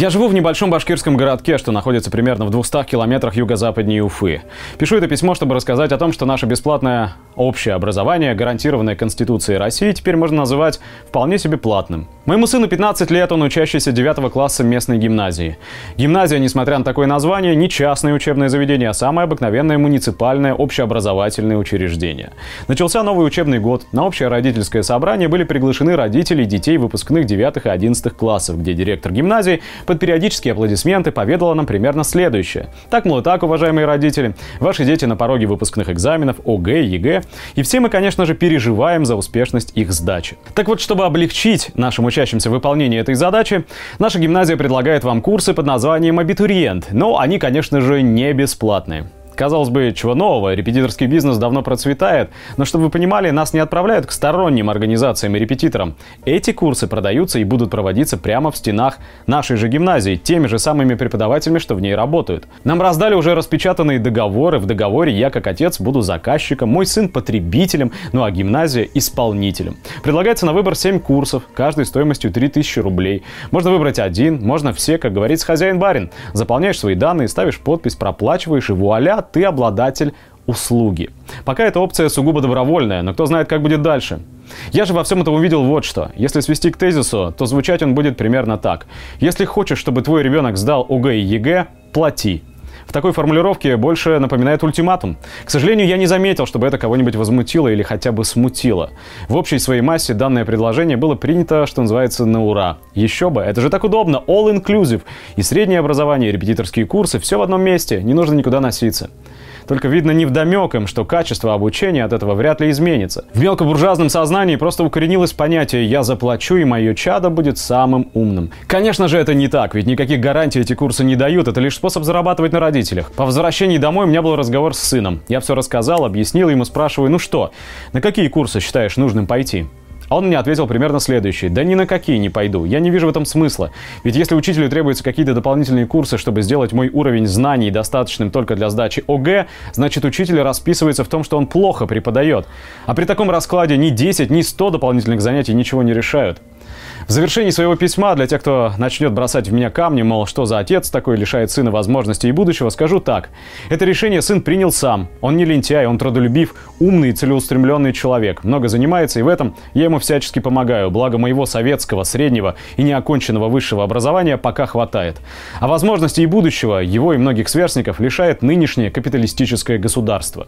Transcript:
Я живу в небольшом башкирском городке, что находится примерно в 200 километрах юго-западнее Уфы. Пишу это письмо, чтобы рассказать о том, что наше бесплатное общее образование, гарантированное Конституцией России, теперь можно называть вполне себе платным. Моему сыну 15 лет, он учащийся 9 класса местной гимназии. Гимназия, несмотря на такое название, не частное учебное заведение, а самое обыкновенное муниципальное общеобразовательное учреждение. Начался новый учебный год. На общее родительское собрание были приглашены родители детей выпускных 9 и 11 классов, где директор гимназии под периодические аплодисменты поведала нам примерно следующее. Так, мол, и так, уважаемые родители, ваши дети на пороге выпускных экзаменов ОГЭ, ЕГЭ, и все мы, конечно же, переживаем за успешность их сдачи. Так вот, чтобы облегчить нашим учащимся выполнение этой задачи, наша гимназия предлагает вам курсы под названием «Абитуриент», но они, конечно же, не бесплатные. Казалось бы, чего нового, репетиторский бизнес давно процветает, но чтобы вы понимали, нас не отправляют к сторонним организациям и репетиторам. Эти курсы продаются и будут проводиться прямо в стенах нашей же гимназии, теми же самыми преподавателями, что в ней работают. Нам раздали уже распечатанные договоры, в договоре я как отец буду заказчиком, мой сын потребителем, ну а гимназия исполнителем. Предлагается на выбор 7 курсов, каждый стоимостью 3000 рублей. Можно выбрать один, можно все, как говорится хозяин-барин. Заполняешь свои данные, ставишь подпись, проплачиваешь и вуаля, ты обладатель услуги. Пока эта опция сугубо добровольная, но кто знает, как будет дальше. Я же во всем этом увидел вот что. Если свести к тезису, то звучать он будет примерно так. Если хочешь, чтобы твой ребенок сдал ОГЭ и ЕГЭ, плати в такой формулировке больше напоминает ультиматум. К сожалению, я не заметил, чтобы это кого-нибудь возмутило или хотя бы смутило. В общей своей массе данное предложение было принято, что называется, на ура. Еще бы, это же так удобно, all inclusive. И среднее образование, и репетиторские курсы, все в одном месте, не нужно никуда носиться. Только видно не вдомек им, что качество обучения от этого вряд ли изменится. В мелкобуржуазном сознании просто укоренилось понятие «я заплачу, и мое чадо будет самым умным». Конечно же, это не так, ведь никаких гарантий эти курсы не дают, это лишь способ зарабатывать на родителях. По возвращении домой у меня был разговор с сыном. Я все рассказал, объяснил ему, спрашиваю, ну что, на какие курсы считаешь нужным пойти? А он мне ответил примерно следующее. Да ни на какие не пойду. Я не вижу в этом смысла. Ведь если учителю требуются какие-то дополнительные курсы, чтобы сделать мой уровень знаний достаточным только для сдачи ОГЭ, значит учитель расписывается в том, что он плохо преподает. А при таком раскладе ни 10, ни 100 дополнительных занятий ничего не решают. В завершении своего письма для тех, кто начнет бросать в меня камни, мол, что за отец такой лишает сына возможностей и будущего, скажу так. Это решение сын принял сам. Он не лентяй, он трудолюбив, умный и целеустремленный человек. Много занимается, и в этом я ему всячески помогаю. Благо моего советского, среднего и неоконченного высшего образования пока хватает. А возможностей и будущего его и многих сверстников лишает нынешнее капиталистическое государство.